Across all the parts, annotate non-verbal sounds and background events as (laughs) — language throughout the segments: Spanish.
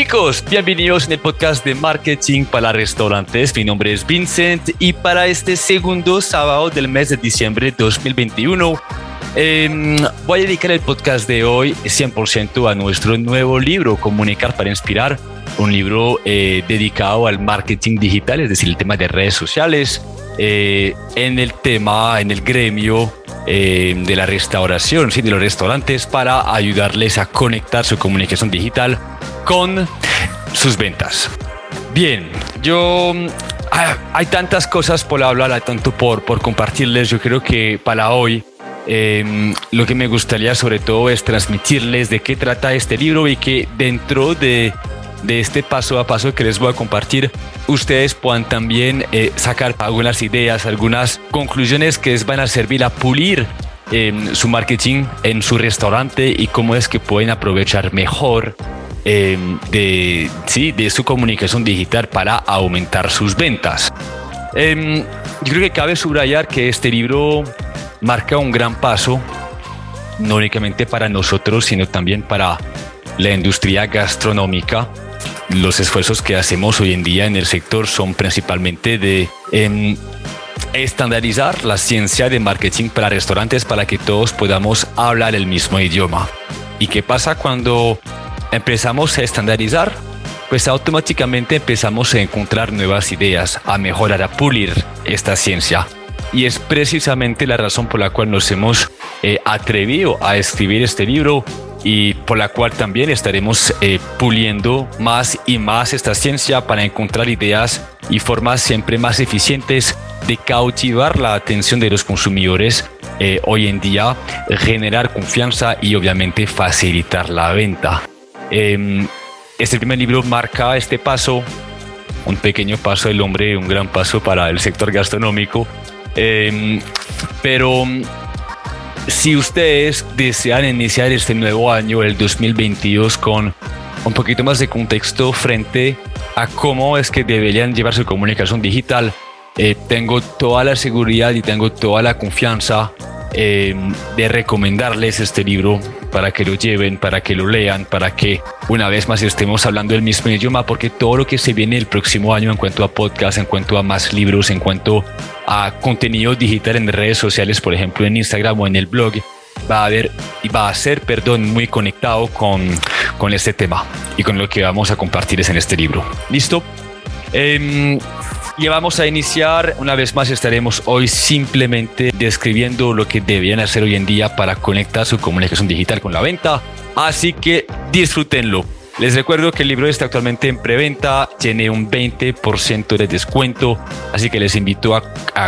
chicos, bienvenidos en el podcast de marketing para restaurantes. Mi nombre es Vincent y para este segundo sábado del mes de diciembre de 2021 em, voy a dedicar el podcast de hoy 100% a nuestro nuevo libro, Comunicar para Inspirar, un libro eh, dedicado al marketing digital, es decir, el tema de redes sociales, eh, en el tema, en el gremio eh, de la restauración, ¿sí? de los restaurantes, para ayudarles a conectar su comunicación digital con sus ventas. Bien, yo ah, hay tantas cosas por hablar, tanto por, por compartirles. Yo creo que para hoy em, lo que me gustaría sobre todo es transmitirles de qué trata este libro y que dentro de, de este paso a paso que les voy a compartir, ustedes puedan también eh, sacar algunas ideas, algunas conclusiones que les van a servir a pulir em, su marketing en su restaurante y cómo es que pueden aprovechar mejor Em, de, sí, de su comunicación digital para aumentar sus ventas. Em, yo creo que cabe subrayar que este libro marca un gran paso, no únicamente para nosotros, sino también para la industria gastronómica. Los esfuerzos que hacemos hoy en día en el sector son principalmente de em, estandarizar la ciencia de marketing para restaurantes para que todos podamos hablar el mismo idioma. ¿Y qué pasa cuando empezamos a estandarizar, pues automáticamente empezamos a encontrar nuevas ideas, a mejorar, a pulir esta ciencia. Y es precisamente la razón por la cual nos hemos eh, atrevido a escribir este libro y por la cual también estaremos eh, puliendo más y más esta ciencia para encontrar ideas y formas siempre más eficientes de cautivar la atención de los consumidores eh, hoy en día, generar confianza y obviamente facilitar la venta. Em, este primer libro marca este paso, un pequeño paso del hombre, un gran paso para el sector gastronómico. Em, pero si ustedes desean iniciar este nuevo año, el 2022, con un poquito más de contexto frente a cómo es que deberían llevar su comunicación digital, eh, tengo toda la seguridad y tengo toda la confianza eh, de recomendarles este libro para que lo lleven, para que lo lean, para que una vez más estemos hablando el mismo idioma, porque todo lo que se viene el próximo año en cuanto a podcast, en cuanto a más libros, en cuanto a contenido digital en redes sociales, por ejemplo en Instagram o en el blog, va a haber y va a ser, perdón, muy conectado con, con este tema y con lo que vamos a compartir en este libro. ¿Listo? Eh, y vamos a iniciar, una vez más estaremos hoy simplemente describiendo lo que deberían hacer hoy en día para conectar su comunicación digital con la venta. Así que disfrútenlo. Les recuerdo que el libro está actualmente en preventa, tiene un 20% de descuento, así que les invito a,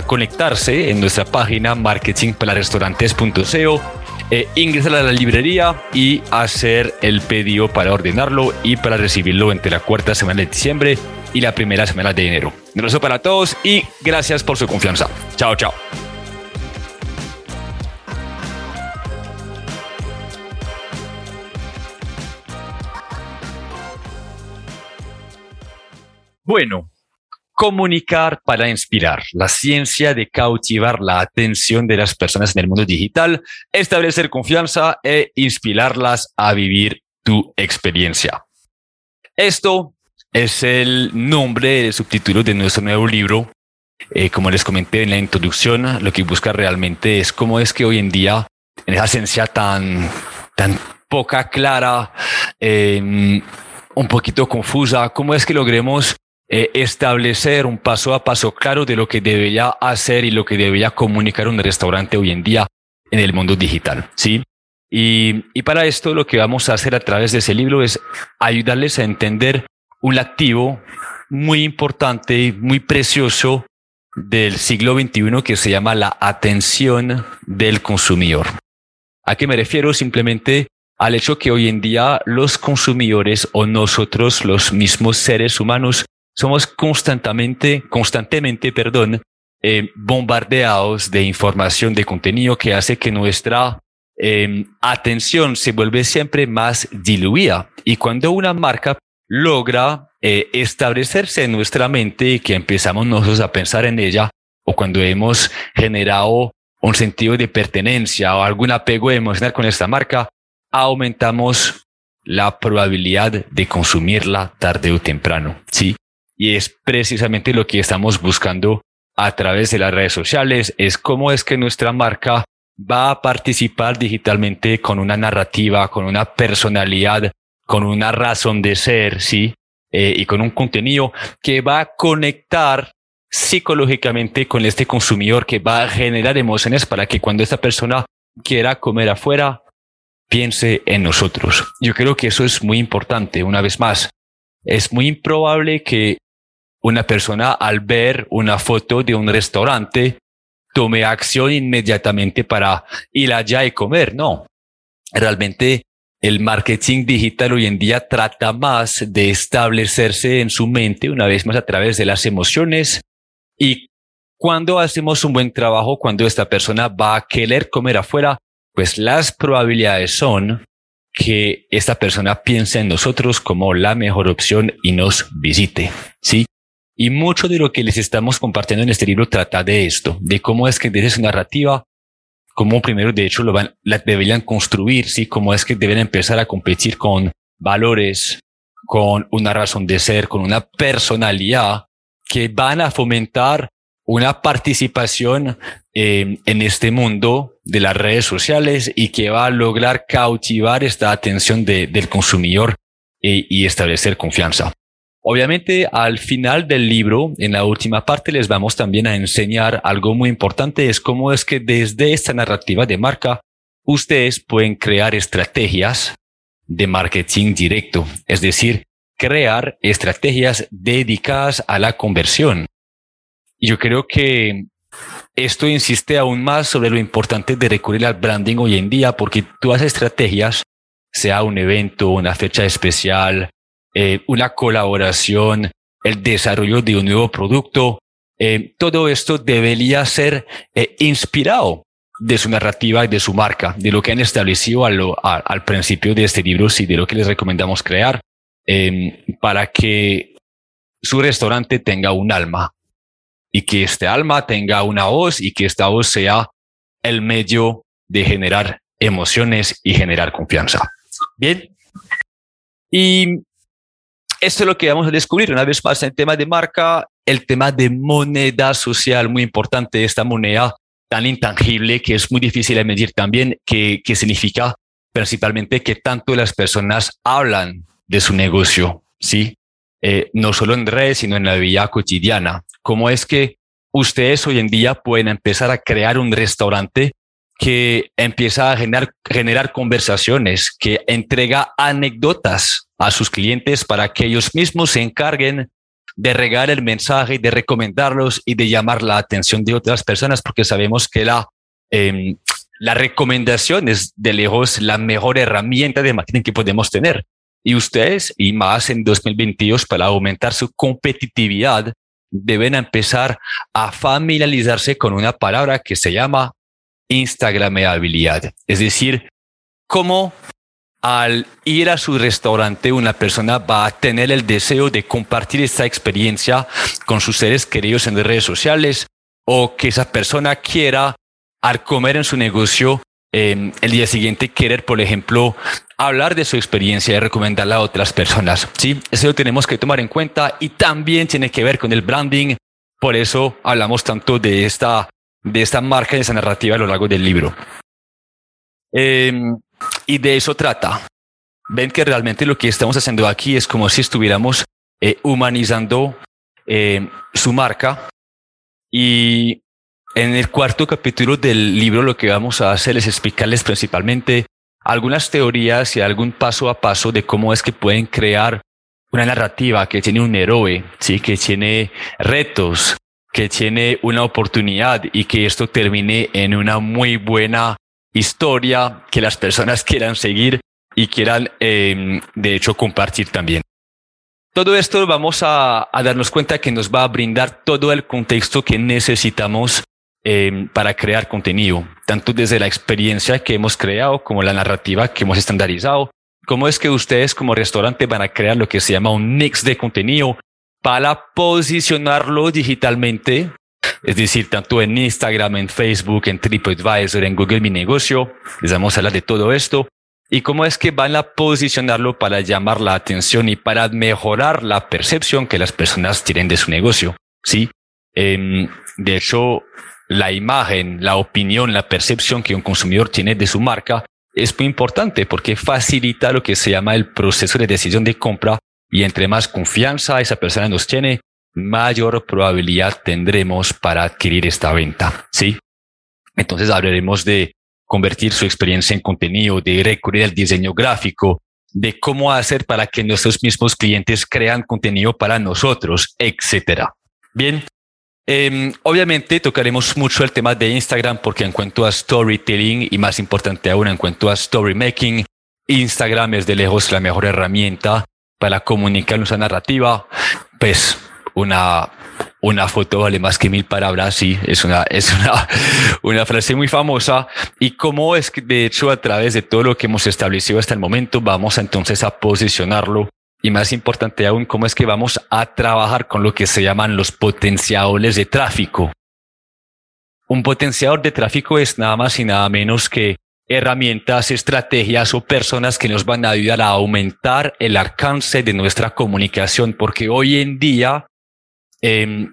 conectarse en nuestra página marketingpalarestaurantes.co, eh, ingresar a la librería y hacer el pedido para ordenarlo y para recibirlo entre la cuarta semana de diciembre y la primera semana de enero. Un abrazo para todos y gracias por su confianza. Chao, chao. Bueno, comunicar para inspirar, la ciencia de cautivar la atención de las personas en el mundo digital, establecer confianza e inspirarlas a vivir tu experiencia. Esto es el nombre, el subtítulo de nuestro nuevo libro. Eh, como les comenté en la introducción, lo que busca realmente es cómo es que hoy en día, en esa esencia tan, tan poca clara, em, un poquito confusa, cómo es que logremos eh, establecer un paso a paso claro de lo que debería hacer y lo que debería comunicar un restaurante hoy en día en el mundo digital, ¿sí? Y, y para esto lo que vamos a hacer a través de ese libro es ayudarles a entender un activo muy importante y muy precioso del siglo XXI que se llama la atención del consumidor. ¿A qué me refiero? Simplemente al hecho que hoy en día los consumidores o nosotros, los mismos seres humanos, somos constantemente, constantemente, perdón, eh, bombardeados de información, de contenido que hace que nuestra eh, atención se vuelve siempre más diluida. Y cuando una marca logra eh, establecerse en nuestra mente y que empezamos nosotros a pensar en ella o cuando hemos generado un sentido de pertenencia o algún apego emocional con esta marca, aumentamos la probabilidad de consumirla tarde o temprano, ¿sí? Y es precisamente lo que estamos buscando a través de las redes sociales, es cómo es que nuestra marca va a participar digitalmente con una narrativa, con una personalidad, con una razón de ser, ¿sí? Eh, y con un contenido que va a conectar psicológicamente con este consumidor, que va a generar emociones para que cuando esta persona quiera comer afuera, piense en nosotros. Yo creo que eso es muy importante. Una vez más, es muy improbable que una persona al ver una foto de un restaurante tome acción inmediatamente para ir allá y comer. No, realmente el marketing digital hoy en día trata más de establecerse en su mente una vez más a través de las emociones y cuando hacemos un buen trabajo, cuando esta persona va a querer comer afuera, pues las probabilidades son que esta persona piense en nosotros como la mejor opción y nos visite. Sí. Y mucho de lo que les estamos compartiendo en este libro trata de esto, de cómo es que desde su narrativa, cómo primero de hecho lo van, la deberían construir, sí, cómo es que deben empezar a competir con valores, con una razón de ser, con una personalidad que van a fomentar una participación eh, en este mundo de las redes sociales y que va a lograr cautivar esta atención del consumidor eh, y establecer confianza. Obviamente, al final del libro, en la última parte, les vamos también a enseñar algo muy importante, es cómo es que desde esta narrativa de marca, ustedes pueden crear estrategias de marketing directo, es decir, crear estrategias dedicadas a la conversión. Yo creo que esto insiste aún más sobre lo importante de recurrir al branding hoy en día, porque todas estrategias, sea un evento, una fecha especial, eh, una colaboración, el desarrollo de un nuevo producto, eh, todo esto debería ser eh, inspirado de su narrativa y de su marca, de lo que han establecido al principio de este libro y de lo que les recomendamos crear, para que su restaurante tenga un alma y que este alma tenga una voz y que esta voz sea el medio de generar emociones y generar confianza. Bien. Y esto es lo que vamos a descubrir una vez más en tema de marca, el tema de moneda social, muy importante, esta moneda tan intangible que es muy difícil de medir también, que, que significa principalmente que tanto las personas hablan de su negocio, ¿sí? Eh, no solo en redes, sino en la vida cotidiana. ¿Cómo es que ustedes hoy en día pueden empezar a crear un restaurante que empieza a generar, generar conversaciones, que entrega anécdotas a sus clientes para que ellos mismos se encarguen de regar el mensaje, de recomendarlos y de llamar la atención de otras personas, porque sabemos que la, eh, la recomendación es de lejos la mejor herramienta de marketing que podemos tener. Y ustedes, y más en 2022, para aumentar su competitividad, deben empezar a familiarizarse con una palabra que se llama Instagramabilidad. Es decir, cómo al ir a su restaurante una persona va a tener el deseo de compartir esta experiencia con sus seres queridos en redes sociales o que esa persona quiera al comer en su negocio eh, el día siguiente querer, por ejemplo, hablar de su experiencia y recomendarla a otras personas. Sí, eso lo tenemos que tomar en cuenta y también tiene que ver con el branding. Por eso hablamos tanto de esta, de esta marca, de esa narrativa a lo largo del libro. Em, y de eso trata. Ven que realmente lo que estamos haciendo aquí es como si estuviéramos eh, humanizando eh, su marca. Y en el cuarto capítulo del libro lo que vamos a hacer es explicarles principalmente algunas teorías y algún paso a paso de cómo es que pueden crear una narrativa que tiene un héroe, ¿sí? que tiene retos, que tiene una oportunidad y que esto termine en una muy buena historia que las personas (laughs) quieran seguir y quieran, em, de hecho, compartir también. Todo esto vamos a, a darnos cuenta que nos va a brindar todo el contexto que necesitamos Em, para crear contenido, tanto desde la experiencia que hemos creado como la narrativa que hemos estandarizado. ¿Cómo es que ustedes como restaurante van a crear lo que se llama un mix de contenido para posicionarlo digitalmente? Es decir, tanto en Instagram, en Facebook, en TripAdvisor, en Google Mi Negocio. Les vamos a hablar de todo esto y cómo es que van a posicionarlo para llamar la atención y para mejorar la percepción que las personas tienen de su negocio. Sí. Em, de hecho, la imagen, la opinión, la percepción que un consumidor tiene de su marca es muy importante porque facilita lo que se llama el proceso de decisión de compra y entre más confianza esa persona nos tiene, mayor probabilidad tendremos para adquirir esta venta. Sí. Entonces hablaremos de convertir su experiencia en contenido, de recurrir al diseño gráfico, de cómo hacer para que nuestros mismos clientes crean contenido para nosotros, etcétera. Bien, em, obviamente tocaremos mucho el tema de Instagram porque en cuanto a storytelling y más importante aún en cuanto a story Instagram es de lejos la mejor herramienta para comunicar nuestra narrativa. Pues una una foto vale más que mil palabras, sí, es una, (laughs) es una, una frase muy famosa. Y cómo es que, de hecho, a través de todo lo que hemos establecido hasta el momento, vamos entonces a posicionarlo. Y más importante aún, cómo es que vamos a trabajar con lo que se llaman los potenciadores de tráfico. Un potenciador de tráfico es nada más y nada menos que herramientas, estrategias o personas que nos van a ayudar a aumentar el alcance de nuestra comunicación, porque hoy en día eh,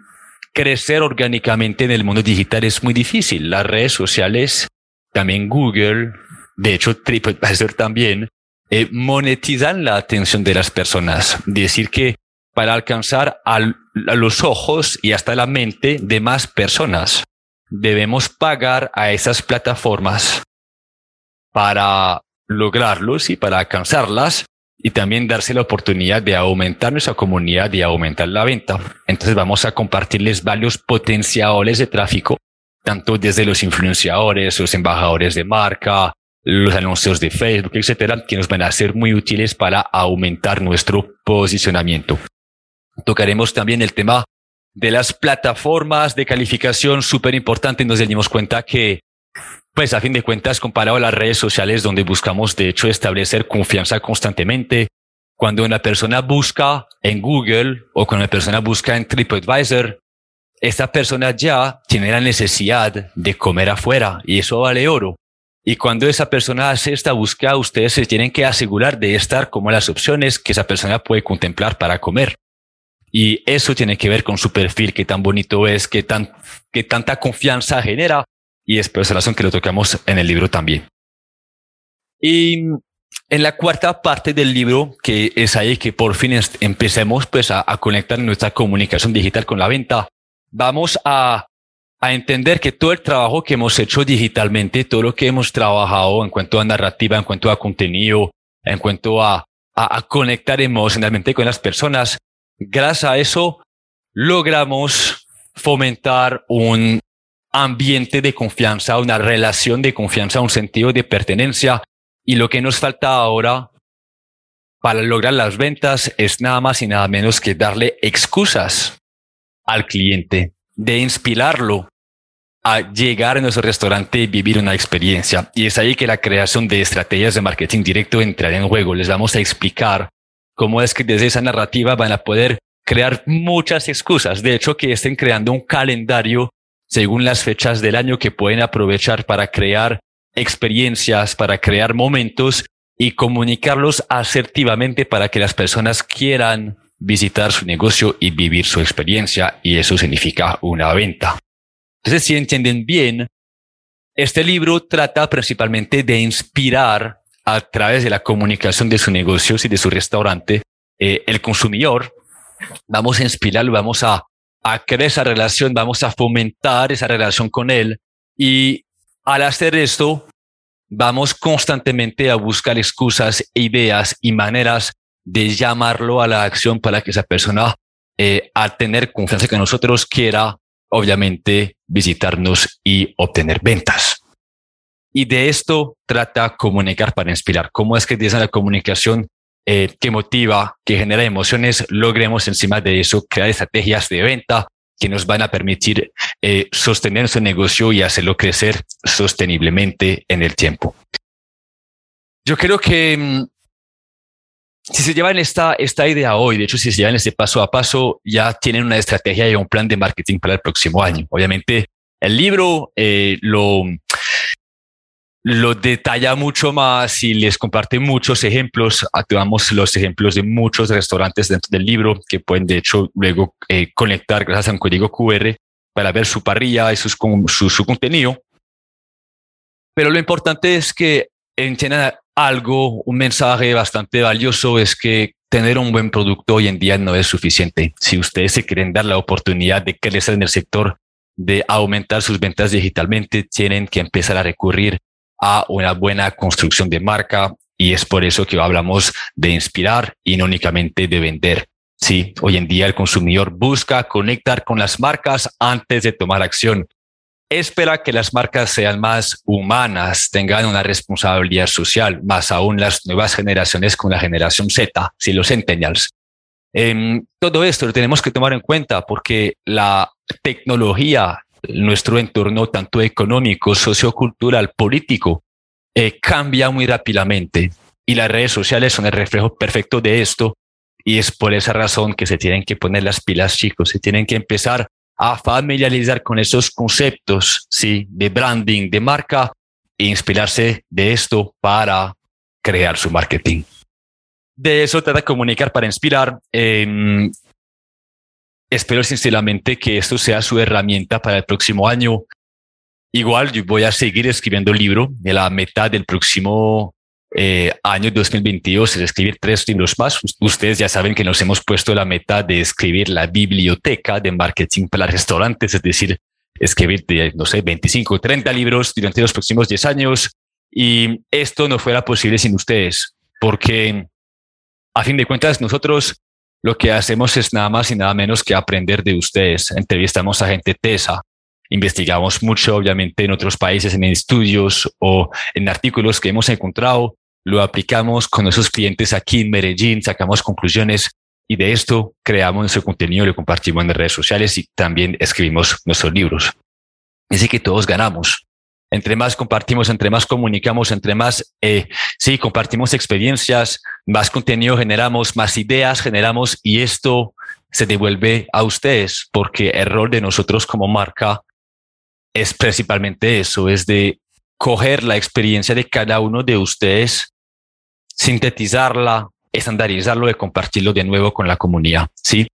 crecer orgánicamente en el mundo digital es muy difícil. Las redes sociales, también Google, de hecho TripAdvisor también, eh, monetizan la atención de las personas. Decir que para alcanzar a los ojos y hasta la mente de más personas, debemos pagar a esas plataformas para lograrlos y para alcanzarlas y también darse la oportunidad de aumentar nuestra comunidad y aumentar la venta. Entonces vamos a compartirles varios potenciadores de tráfico, tanto desde los influenciadores, los embajadores de marca, los anuncios de Facebook, etcétera, que nos van a ser muy útiles para aumentar nuestro posicionamiento. Tocaremos también el tema de las plataformas de calificación, súper importante. Nos dimos cuenta que pues a fin de cuentas, comparado a las redes sociales donde buscamos de hecho establecer confianza constantemente, cuando una persona busca en Google o cuando una persona busca en TripAdvisor, esta persona ya tiene la necesidad de comer afuera y eso vale oro. Y cuando esa persona hace esta búsqueda, ustedes se tienen que asegurar de estar como las opciones que esa persona puede contemplar para comer. Y eso tiene que ver con su perfil, qué tan bonito es, qué, tan, qué tanta confianza genera y es por esa razón que lo tocamos en el libro también. Y en la cuarta parte del libro, que es ahí que por fin empecemos pues a, conectar nuestra comunicación digital con la venta, vamos a, a entender que todo el trabajo que hemos hecho digitalmente, todo lo que hemos trabajado en cuanto a narrativa, en cuanto a contenido, en cuanto a, conectar emocionalmente con las personas, gracias a eso logramos fomentar un, ambiente de confianza, una relación de confianza, un sentido de pertenencia. Y lo que nos falta ahora para lograr las ventas es nada más y nada menos que darle excusas al cliente, de inspirarlo a llegar a nuestro restaurante y vivir una experiencia. Y es ahí que la creación de estrategias de marketing directo entra en juego. Les vamos a explicar cómo es que desde esa narrativa van a poder crear muchas excusas. De hecho, que estén creando un calendario según las fechas del año que pueden aprovechar para crear experiencias, para crear momentos y comunicarlos asertivamente para que las personas quieran visitar su negocio y vivir su experiencia y eso significa una venta. Entonces, si entienden bien, este libro trata principalmente de inspirar a través de la comunicación de su negocio y de su restaurante eh, el consumidor. Vamos a inspirarlo, vamos a a crear esa relación, vamos a fomentar esa relación con él y al hacer esto, vamos constantemente a buscar excusas, ideas y maneras de llamarlo a la acción para que esa persona, eh, a tener confianza que nosotros quiera, obviamente, visitarnos y obtener ventas. Y de esto trata comunicar para inspirar. ¿Cómo es que desde la comunicación eh, que motiva, que genera emociones, logremos encima de eso crear estrategias de venta que nos van a permitir eh, sostener su negocio y hacerlo crecer sosteniblemente en el tiempo. Yo creo que mm, si se llevan esta, esta idea hoy, de hecho, si se llevan este paso a paso, ya tienen una estrategia y un plan de marketing para el próximo año. Obviamente, el libro eh, lo, lo detalla mucho más y les comparte muchos ejemplos. Activamos los ejemplos de muchos restaurantes dentro del libro que pueden de hecho luego eh, conectar gracias a un código QR para ver su parrilla y sus, su, su contenido. Pero lo importante es que entiendan algo, un mensaje bastante valioso es que tener un buen producto hoy en día no es suficiente. Si ustedes se quieren dar la oportunidad de crecer en el sector, de aumentar sus ventas digitalmente, tienen que empezar a recurrir a una buena construcción de marca y es por eso que hablamos de inspirar y no únicamente de vender. Sí, hoy en día el consumidor busca conectar con las marcas antes de tomar acción. Espera que las marcas sean más humanas, tengan una responsabilidad social, más aún las nuevas generaciones con la generación Z, si los centennials. Eh, todo esto lo tenemos que tomar en cuenta porque la tecnología, nuestro entorno tanto económico, sociocultural, político, eh, cambia muy rápidamente. Y las redes sociales son el reflejo perfecto de esto. Y es por esa razón que se tienen que poner las pilas chicos, se tienen que empezar a familiarizar con esos conceptos, sí, de branding, de marca e inspirarse de esto para crear su marketing. De eso trata comunicar para inspirar. Eh, espero sinceramente que esto sea su herramienta para el próximo año. Igual yo voy a seguir escribiendo el libro. De la meta del próximo eh, año 2022 es escribir tres libros más. Ustedes ya saben que nos hemos puesto la meta de escribir la biblioteca de marketing para restaurantes, es decir, escribir, no sé, 25 o 30 libros durante los próximos 10 años. Y esto no fuera posible sin ustedes, porque a fin de cuentas nosotros lo que hacemos es nada más y nada menos que aprender de ustedes. Entrevistamos a gente tesa, investigamos mucho, obviamente, en otros países, en estudios o en artículos que hemos encontrado, lo aplicamos con esos clientes aquí en Medellín, sacamos conclusiones y de esto creamos nuestro contenido, lo compartimos en redes sociales y también escribimos nuestros libros. Así que todos ganamos. Entre más compartimos, entre más comunicamos, entre más, eh, sí, compartimos experiencias, más contenido generamos, más ideas generamos y esto se devuelve a ustedes porque el rol de nosotros como marca es principalmente eso, es de coger la experiencia de cada uno de ustedes, sintetizarla, estandarizarlo y compartirlo de nuevo con la comunidad. Sí.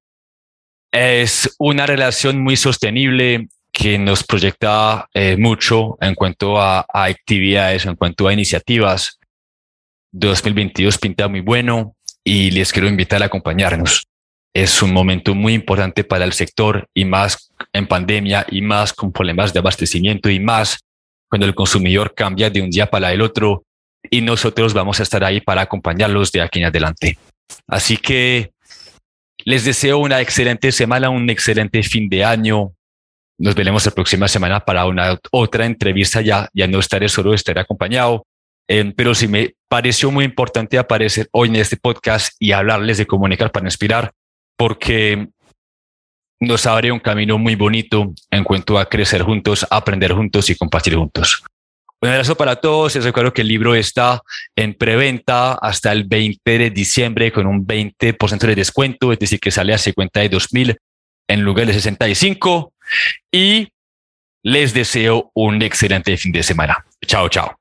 Es una relación muy sostenible que nos proyecta eh, mucho en cuanto a, a, actividades, en cuanto a iniciativas. 2022 pinta muy bueno y les quiero invitar a acompañarnos. Es un momento muy importante para el sector y más en pandemia y más con problemas de abastecimiento y más cuando el consumidor cambia de un día para el otro y nosotros vamos a estar ahí para acompañarlos de aquí en adelante. Así que les deseo una excelente semana, un excelente fin de año, nos veremos la próxima semana para una otra entrevista. Ya, ya no estaré solo, estaré acompañado. Eh, pero sí me pareció muy importante aparecer hoy en este podcast y hablarles de comunicar para inspirar, porque nos abre un camino muy bonito en cuanto a crecer juntos, aprender juntos y compartir juntos. Un abrazo para todos. Les recuerdo que el libro está en preventa hasta el 20 de diciembre con un 20% de descuento, es decir, que sale a 52 mil en lugar de 65 y les deseo un excelente fin de semana. Chao, chao.